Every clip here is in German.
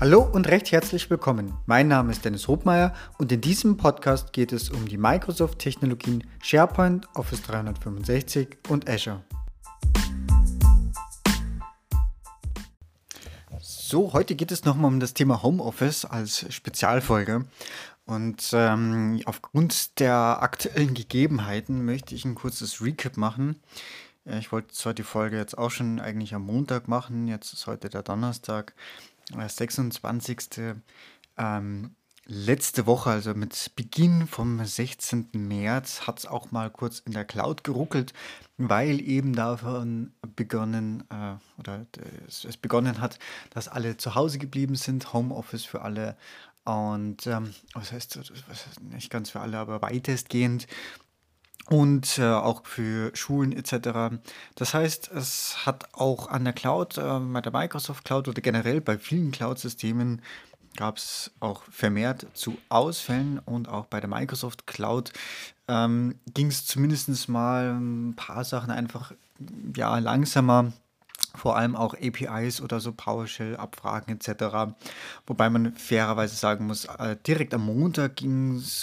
Hallo und recht herzlich willkommen. Mein Name ist Dennis Hobmeier und in diesem Podcast geht es um die Microsoft-Technologien SharePoint, Office 365 und Azure. So, heute geht es nochmal um das Thema Homeoffice als Spezialfolge. Und ähm, aufgrund der aktuellen Gegebenheiten möchte ich ein kurzes Recap machen. Ich wollte zwar die Folge jetzt auch schon eigentlich am Montag machen, jetzt ist heute der Donnerstag. 26. Ähm, letzte Woche, also mit Beginn vom 16. März, hat es auch mal kurz in der Cloud geruckelt, weil eben davon begonnen äh, oder es, es, begonnen hat, dass alle zu Hause geblieben sind, Homeoffice für alle und ähm, was heißt nicht ganz für alle, aber weitestgehend und äh, auch für Schulen etc. Das heißt, es hat auch an der Cloud, äh, bei der Microsoft Cloud oder generell bei vielen Cloud-Systemen gab es auch vermehrt zu Ausfällen und auch bei der Microsoft Cloud ähm, ging es zumindest mal ein paar Sachen einfach ja, langsamer vor allem auch APIs oder so PowerShell-Abfragen etc. Wobei man fairerweise sagen muss, äh, direkt am Montag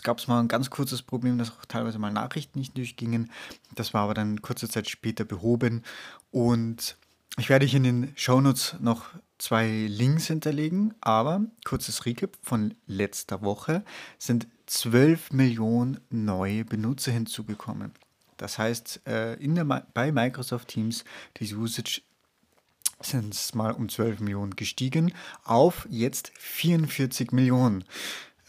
gab es mal ein ganz kurzes Problem, dass auch teilweise mal Nachrichten nicht durchgingen. Das war aber dann kurze Zeit später behoben. Und ich werde hier in den Shownotes noch zwei Links hinterlegen, aber kurzes Recap von letzter Woche sind 12 Millionen neue Benutzer hinzugekommen. Das heißt, äh, in der, bei Microsoft Teams die Usage sind es mal um 12 Millionen gestiegen auf jetzt 44 Millionen.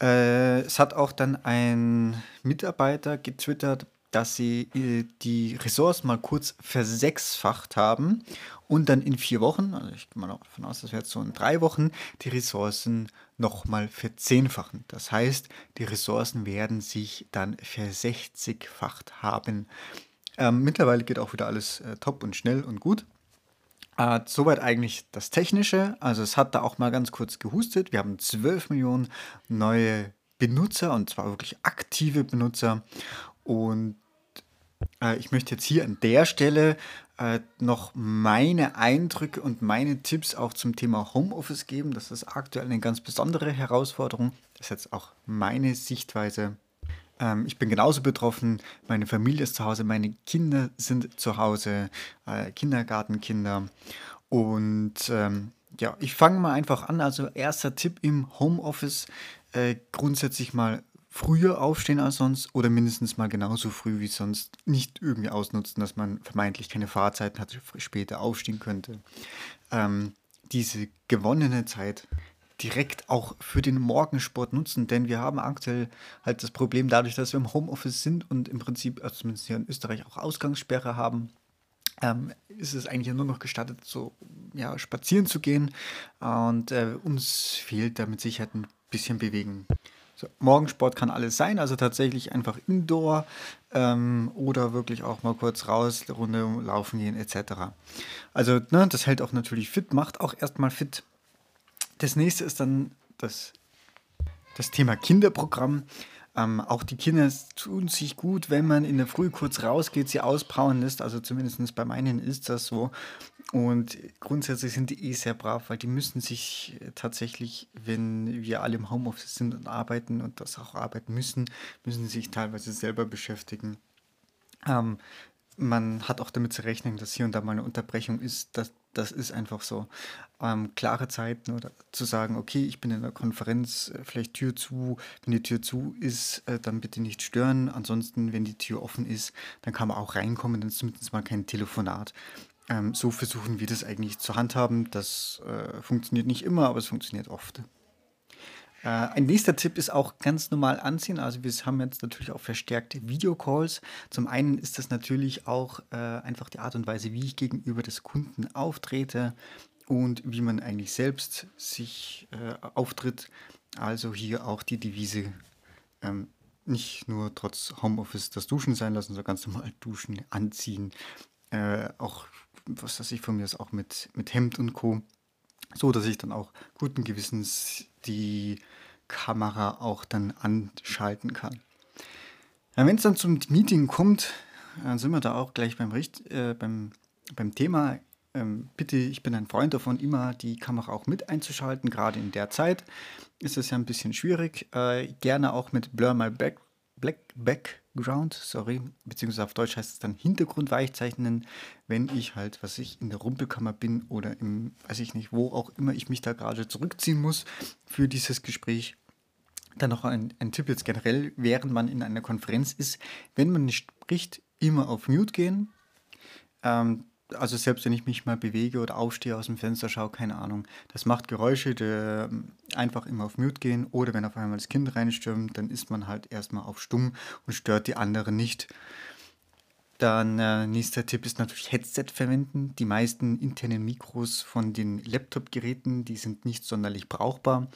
Äh, es hat auch dann ein Mitarbeiter getwittert, dass sie äh, die Ressourcen mal kurz versechsfacht haben und dann in vier Wochen, also ich gehe mal davon aus, das wäre jetzt so in drei Wochen, die Ressourcen nochmal verzehnfachen. Das heißt, die Ressourcen werden sich dann versechzigfacht haben. Ähm, mittlerweile geht auch wieder alles äh, top und schnell und gut. Äh, soweit eigentlich das Technische. Also es hat da auch mal ganz kurz gehustet. Wir haben 12 Millionen neue Benutzer und zwar wirklich aktive Benutzer. Und äh, ich möchte jetzt hier an der Stelle äh, noch meine Eindrücke und meine Tipps auch zum Thema Homeoffice geben. Das ist aktuell eine ganz besondere Herausforderung. Das ist jetzt auch meine Sichtweise ähm, ich bin genauso betroffen. Meine Familie ist zu Hause, meine Kinder sind zu Hause, äh, Kindergartenkinder. Und ähm, ja, ich fange mal einfach an. Also erster Tipp im Homeoffice, äh, grundsätzlich mal früher aufstehen als sonst oder mindestens mal genauso früh wie sonst. Nicht irgendwie ausnutzen, dass man vermeintlich keine Fahrzeiten hat, später aufstehen könnte. Ähm, diese gewonnene Zeit direkt auch für den Morgensport nutzen, denn wir haben aktuell halt das Problem dadurch, dass wir im Homeoffice sind und im Prinzip, also zumindest hier in Österreich, auch Ausgangssperre haben. Ähm, ist es eigentlich nur noch gestattet, so ja, spazieren zu gehen. Und äh, uns fehlt da mit Sicherheit ein bisschen Bewegung. So, Morgensport kann alles sein, also tatsächlich einfach Indoor ähm, oder wirklich auch mal kurz raus, Runde laufen gehen etc. Also ne, das hält auch natürlich fit, macht auch erstmal fit. Das nächste ist dann das, das Thema Kinderprogramm. Ähm, auch die Kinder tun sich gut, wenn man in der Früh kurz rausgeht, sie auspowern lässt. Also zumindest bei meinen ist das so. Und grundsätzlich sind die eh sehr brav, weil die müssen sich tatsächlich, wenn wir alle im Homeoffice sind und arbeiten und das auch arbeiten müssen, müssen sie sich teilweise selber beschäftigen. Ähm, man hat auch damit zu rechnen, dass hier und da mal eine Unterbrechung ist. Das, das ist einfach so. Ähm, klare Zeiten oder zu sagen, okay, ich bin in der Konferenz, äh, vielleicht Tür zu. Wenn die Tür zu ist, äh, dann bitte nicht stören. Ansonsten, wenn die Tür offen ist, dann kann man auch reinkommen, dann ist zumindest mal kein Telefonat. Ähm, so versuchen wir das eigentlich zu handhaben. Das äh, funktioniert nicht immer, aber es funktioniert oft. Äh, ein nächster Tipp ist auch ganz normal anziehen. Also wir haben jetzt natürlich auch verstärkte Videocalls. Zum einen ist das natürlich auch äh, einfach die Art und Weise, wie ich gegenüber des Kunden auftrete und wie man eigentlich selbst sich äh, auftritt. Also hier auch die Devise, ähm, nicht nur trotz Homeoffice das Duschen sein lassen, sondern ganz normal duschen, anziehen. Äh, auch, was weiß ich von mir ist, auch mit, mit Hemd und Co so dass ich dann auch guten Gewissens die Kamera auch dann anschalten kann. Ja, Wenn es dann zum Meeting kommt, dann sind wir da auch gleich beim, Richt, äh, beim, beim Thema. Äh, ähm, bitte, ich bin ein Freund davon, immer die Kamera auch mit einzuschalten. Gerade in der Zeit ist es ja ein bisschen schwierig. Äh, gerne auch mit Blur My Back, Black Background, sorry, beziehungsweise auf Deutsch heißt es dann Hintergrund weichzeichnen, wenn ich halt, was ich in der Rumpelkammer bin oder im, weiß ich nicht, wo auch immer ich mich da gerade zurückziehen muss für dieses Gespräch. Dann noch ein, ein Tipp jetzt generell, während man in einer Konferenz ist, wenn man nicht spricht, immer auf Mute gehen. Ähm, also selbst wenn ich mich mal bewege oder aufstehe aus dem Fenster schaue, keine Ahnung, das macht Geräusche, die ähm, einfach immer auf Mute gehen. Oder wenn auf einmal das Kind reinstürmt, dann ist man halt erstmal auf Stumm und stört die anderen nicht. Dann äh, nächster Tipp ist natürlich Headset verwenden. Die meisten internen Mikros von den Laptop-Geräten, die sind nicht sonderlich brauchbar.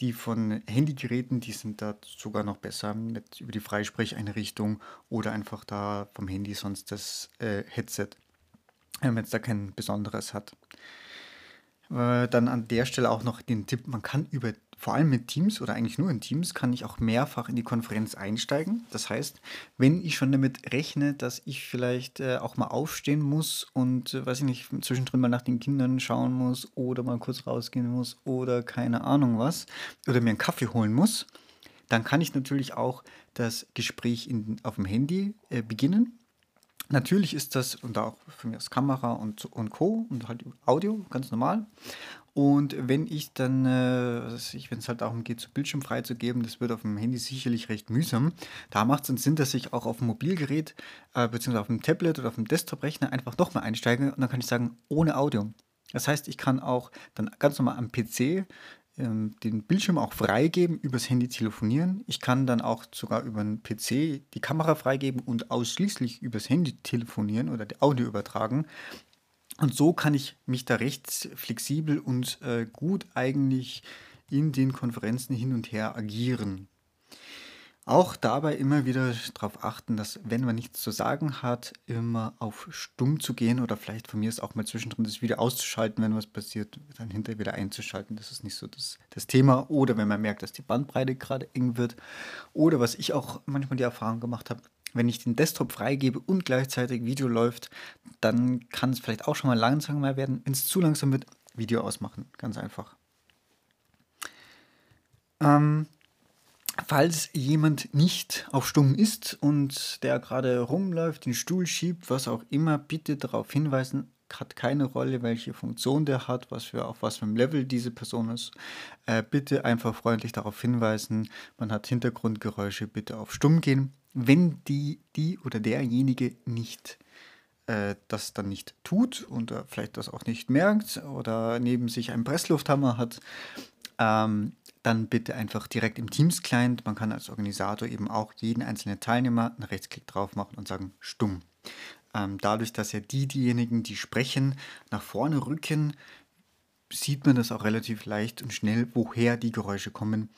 Die von Handygeräten, die sind da sogar noch besser mit über die Freisprecheinrichtung oder einfach da vom Handy sonst das äh, Headset wenn man jetzt da kein besonderes hat. Dann an der Stelle auch noch den Tipp, man kann über, vor allem mit Teams oder eigentlich nur in Teams, kann ich auch mehrfach in die Konferenz einsteigen. Das heißt, wenn ich schon damit rechne, dass ich vielleicht äh, auch mal aufstehen muss und, äh, weiß ich nicht, zwischendrin mal nach den Kindern schauen muss oder mal kurz rausgehen muss oder keine Ahnung was oder mir einen Kaffee holen muss, dann kann ich natürlich auch das Gespräch in, auf dem Handy äh, beginnen Natürlich ist das, und auch für mich als Kamera und, und Co. und halt Audio, ganz normal. Und wenn ich dann, äh, wenn es halt darum geht, so Bildschirm freizugeben, das wird auf dem Handy sicherlich recht mühsam. Da macht es dann Sinn, dass ich auch auf dem Mobilgerät, äh, beziehungsweise auf dem Tablet oder auf dem Desktop-Rechner einfach nochmal einsteige und dann kann ich sagen, ohne Audio. Das heißt, ich kann auch dann ganz normal am PC den Bildschirm auch freigeben, übers Handy telefonieren. Ich kann dann auch sogar über einen PC die Kamera freigeben und ausschließlich übers Handy telefonieren oder die Audio übertragen. Und so kann ich mich da recht flexibel und äh, gut eigentlich in den Konferenzen hin und her agieren. Auch dabei immer wieder darauf achten, dass, wenn man nichts zu sagen hat, immer auf stumm zu gehen oder vielleicht von mir ist auch mal zwischendrin das Video auszuschalten, wenn was passiert, dann hinterher wieder einzuschalten. Das ist nicht so das, das Thema. Oder wenn man merkt, dass die Bandbreite gerade eng wird. Oder was ich auch manchmal die Erfahrung gemacht habe, wenn ich den Desktop freigebe und gleichzeitig Video läuft, dann kann es vielleicht auch schon mal langsamer werden. Wenn es zu langsam wird, Video ausmachen. Ganz einfach. Ähm, Falls jemand nicht auf Stumm ist und der gerade rumläuft, den Stuhl schiebt, was auch immer, bitte darauf hinweisen, hat keine Rolle, welche Funktion der hat, was für, auf was für einem Level diese Person ist. Äh, bitte einfach freundlich darauf hinweisen, man hat Hintergrundgeräusche, bitte auf Stumm gehen. Wenn die, die oder derjenige nicht äh, das dann nicht tut und vielleicht das auch nicht merkt oder neben sich einen Presslufthammer hat, ähm, dann bitte einfach direkt im Teams-Client. Man kann als Organisator eben auch jeden einzelnen Teilnehmer einen Rechtsklick drauf machen und sagen stumm. Ähm, dadurch, dass ja die, diejenigen, die sprechen, nach vorne rücken, sieht man das auch relativ leicht und schnell, woher die Geräusche kommen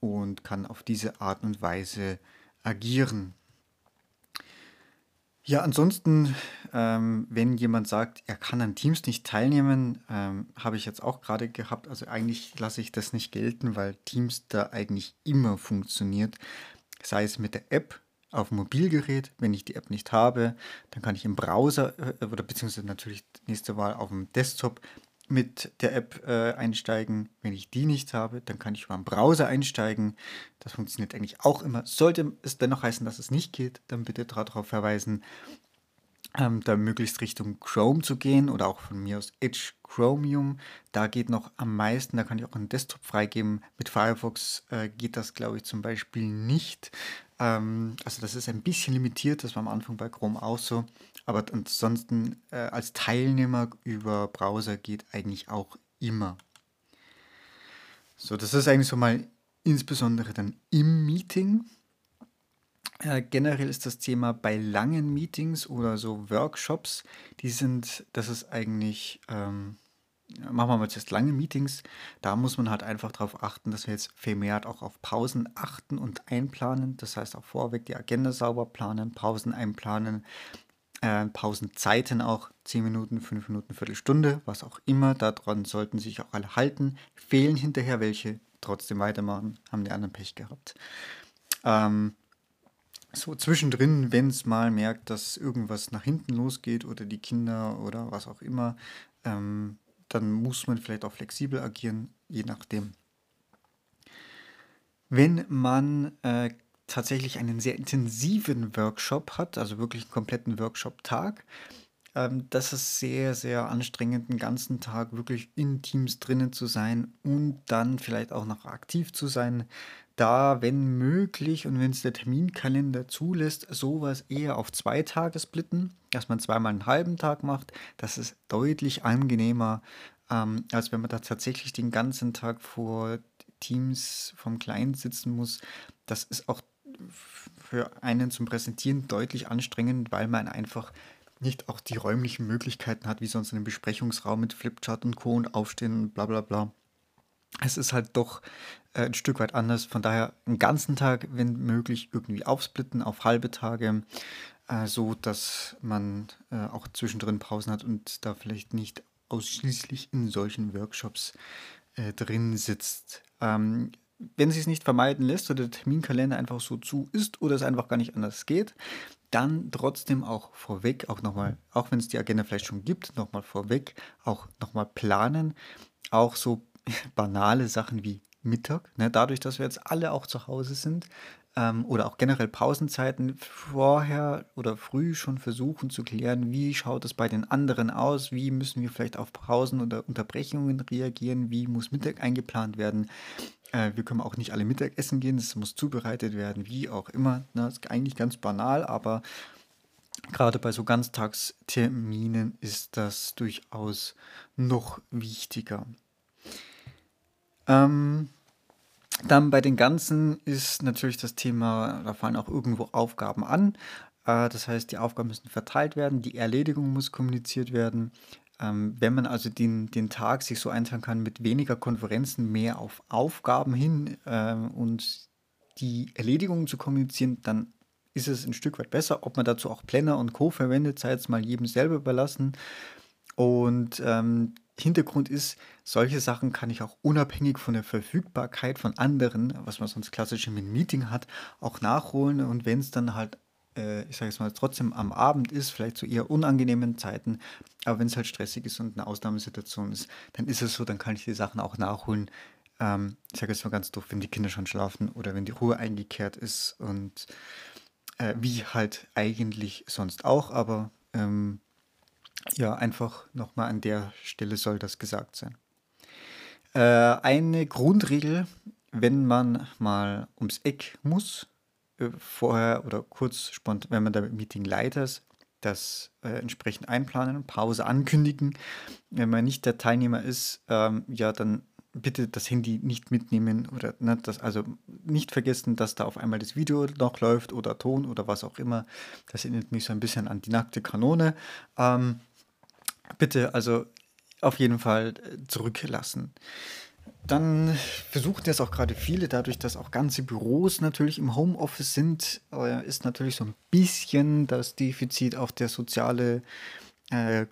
und kann auf diese Art und Weise agieren. Ja, ansonsten, ähm, wenn jemand sagt, er kann an Teams nicht teilnehmen, ähm, habe ich jetzt auch gerade gehabt. Also eigentlich lasse ich das nicht gelten, weil Teams da eigentlich immer funktioniert. Sei es mit der App auf dem Mobilgerät, wenn ich die App nicht habe, dann kann ich im Browser äh, oder beziehungsweise natürlich nächste Mal auf dem Desktop mit der App äh, einsteigen. Wenn ich die nicht habe, dann kann ich über einen Browser einsteigen. Das funktioniert eigentlich auch immer. Sollte es dennoch heißen, dass es nicht geht, dann bitte darauf verweisen, ähm, da möglichst Richtung Chrome zu gehen oder auch von mir aus Edge Chromium. Da geht noch am meisten, da kann ich auch einen Desktop freigeben. Mit Firefox äh, geht das, glaube ich, zum Beispiel nicht. Ähm, also das ist ein bisschen limitiert, das war am Anfang bei Chrome auch so. Aber ansonsten äh, als Teilnehmer über Browser geht eigentlich auch immer. So, das ist eigentlich so mal insbesondere dann im Meeting. Äh, generell ist das Thema bei langen Meetings oder so Workshops, die sind, das ist eigentlich, ähm, machen wir mal jetzt lange Meetings, da muss man halt einfach darauf achten, dass wir jetzt vermehrt auch auf Pausen achten und einplanen. Das heißt auch vorweg die Agenda sauber planen, Pausen einplanen, äh, Pausenzeiten auch 10 Minuten, 5 Minuten, Viertelstunde, was auch immer. Daran sollten sich auch alle halten. Fehlen hinterher welche, trotzdem weitermachen, haben die anderen Pech gehabt. Ähm, so zwischendrin, wenn es mal merkt, dass irgendwas nach hinten losgeht oder die Kinder oder was auch immer, ähm, dann muss man vielleicht auch flexibel agieren, je nachdem. Wenn man äh, tatsächlich einen sehr intensiven Workshop hat, also wirklich einen kompletten Workshop-Tag, ähm, das ist sehr, sehr anstrengend, den ganzen Tag wirklich in Teams drinnen zu sein und dann vielleicht auch noch aktiv zu sein. Da, wenn möglich und wenn es der Terminkalender zulässt, sowas eher auf zwei Tage splitten, dass man zweimal einen halben Tag macht. Das ist deutlich angenehmer, ähm, als wenn man da tatsächlich den ganzen Tag vor Teams vom Client sitzen muss. Das ist auch für einen zum Präsentieren deutlich anstrengend, weil man einfach nicht auch die räumlichen Möglichkeiten hat, wie sonst in einem Besprechungsraum mit Flipchart und Co. und Aufstehen und bla bla bla. Es ist halt doch äh, ein Stück weit anders. Von daher einen ganzen Tag, wenn möglich, irgendwie aufsplitten auf halbe Tage, äh, so dass man äh, auch zwischendrin Pausen hat und da vielleicht nicht ausschließlich in solchen Workshops äh, drin sitzt. Ähm, wenn es sich nicht vermeiden lässt oder der Terminkalender einfach so zu ist oder es einfach gar nicht anders geht, dann trotzdem auch vorweg, auch nochmal, auch wenn es die Agenda vielleicht schon gibt, nochmal vorweg, auch nochmal planen. Auch so banale Sachen wie Mittag, ne? dadurch, dass wir jetzt alle auch zu Hause sind, ähm, oder auch generell Pausenzeiten vorher oder früh schon versuchen zu klären, wie schaut es bei den anderen aus, wie müssen wir vielleicht auf Pausen oder Unterbrechungen reagieren, wie muss Mittag eingeplant werden. Äh, wir können auch nicht alle Mittagessen gehen, es muss zubereitet werden, wie auch immer. Ne? Das ist eigentlich ganz banal, aber gerade bei so Ganztagsterminen ist das durchaus noch wichtiger. Ähm, dann bei den Ganzen ist natürlich das Thema, da fallen auch irgendwo Aufgaben an. Äh, das heißt, die Aufgaben müssen verteilt werden, die Erledigung muss kommuniziert werden. Ähm, wenn man also den, den Tag sich so einteilen kann mit weniger Konferenzen, mehr auf Aufgaben hin äh, und die Erledigungen zu kommunizieren, dann ist es ein Stück weit besser. Ob man dazu auch Planner und Co. verwendet, sei jetzt mal jedem selber überlassen. Und ähm, Hintergrund ist, solche Sachen kann ich auch unabhängig von der Verfügbarkeit von anderen, was man sonst klassisch im Meeting hat, auch nachholen. Und wenn es dann halt äh, ich sage es mal, trotzdem am Abend ist, vielleicht zu eher unangenehmen Zeiten, aber wenn es halt stressig ist und eine Ausnahmesituation ist, dann ist es so, dann kann ich die Sachen auch nachholen. Ähm, ich sage jetzt mal ganz doof, wenn die Kinder schon schlafen oder wenn die Ruhe eingekehrt ist und äh, wie halt eigentlich sonst auch, aber ähm, ja, einfach nochmal an der Stelle soll das gesagt sein. Äh, eine Grundregel, wenn man mal ums Eck muss, äh, vorher oder kurz spontan, wenn man da Meetingleiter ist, das äh, entsprechend einplanen, Pause ankündigen. Wenn man nicht der Teilnehmer ist, ähm, ja, dann bitte das Handy nicht mitnehmen oder ne, das, also nicht vergessen, dass da auf einmal das Video noch läuft oder Ton oder was auch immer. Das erinnert mich so ein bisschen an die nackte Kanone. Ähm, bitte also auf jeden Fall äh, zurücklassen. Dann versuchen jetzt auch gerade viele, dadurch, dass auch ganze Büros natürlich im Homeoffice sind, äh, ist natürlich so ein bisschen das Defizit auf der soziale äh,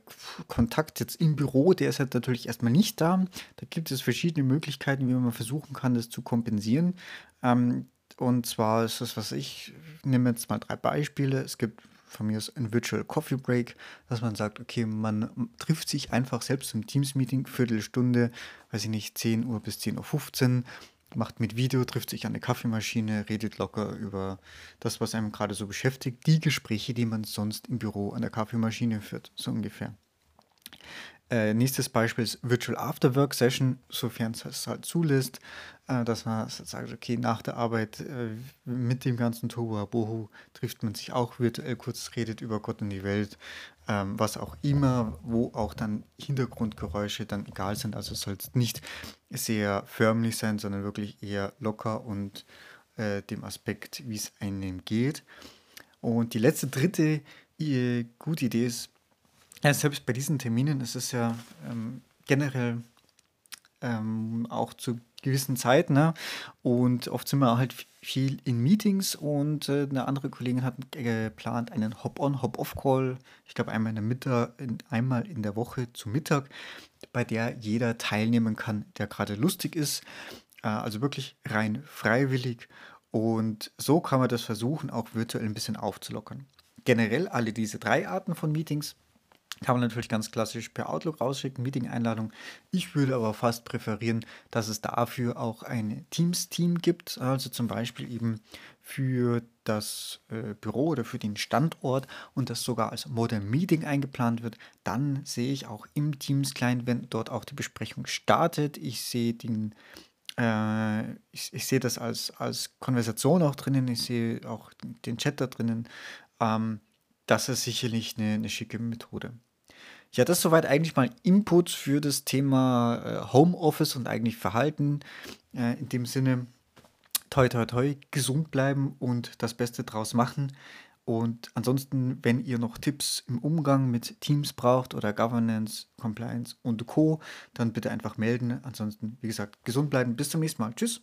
Kontakt jetzt im Büro, der ist halt natürlich erstmal nicht da. Da gibt es verschiedene Möglichkeiten, wie man versuchen kann, das zu kompensieren. Ähm, und zwar ist das, was ich nehme jetzt mal drei Beispiele. Es gibt von mir ist ein Virtual Coffee Break, dass man sagt, okay, man trifft sich einfach selbst im Teams-Meeting, Viertelstunde, weiß ich nicht, 10 Uhr bis 10.15 Uhr, macht mit Video, trifft sich an der Kaffeemaschine, redet locker über das, was einem gerade so beschäftigt, die Gespräche, die man sonst im Büro an der Kaffeemaschine führt, so ungefähr. Äh, nächstes Beispiel ist Virtual Afterwork Session, sofern es halt zulässt, äh, dass man sagt, okay, nach der Arbeit äh, mit dem ganzen Tohu Bohu trifft man sich auch virtuell kurz, redet über Gott und die Welt, ähm, was auch immer, wo auch dann Hintergrundgeräusche dann egal sind. Also es soll nicht sehr förmlich sein, sondern wirklich eher locker und äh, dem Aspekt, wie es einem geht. Und die letzte, dritte äh, gute Idee ist, ja, selbst bei diesen Terminen ist es ja ähm, generell ähm, auch zu gewissen Zeiten. Ne? Und oft sind wir halt viel in Meetings und äh, eine andere Kollegin hat geplant einen Hop-on, Hop-off-Call. Ich glaube einmal in der Mittag, in, einmal in der Woche zu Mittag, bei der jeder teilnehmen kann, der gerade lustig ist. Äh, also wirklich rein freiwillig. Und so kann man das versuchen, auch virtuell ein bisschen aufzulockern. Generell alle diese drei Arten von Meetings kann man natürlich ganz klassisch per Outlook rausschicken, Meeting-Einladung. Ich würde aber fast präferieren, dass es dafür auch ein Teams-Team gibt, also zum Beispiel eben für das äh, Büro oder für den Standort und das sogar als Modern Meeting eingeplant wird. Dann sehe ich auch im Teams-Client, wenn dort auch die Besprechung startet. Ich sehe den äh, ich, ich sehe das als, als Konversation auch drinnen, ich sehe auch den Chat da drinnen. Ähm, das ist sicherlich eine, eine schicke Methode. Ja, das soweit eigentlich mal Input für das Thema äh, Homeoffice und eigentlich Verhalten. Äh, in dem Sinne, toi, toi, toi, gesund bleiben und das Beste draus machen. Und ansonsten, wenn ihr noch Tipps im Umgang mit Teams braucht oder Governance, Compliance und Co., dann bitte einfach melden. Ansonsten, wie gesagt, gesund bleiben. Bis zum nächsten Mal. Tschüss.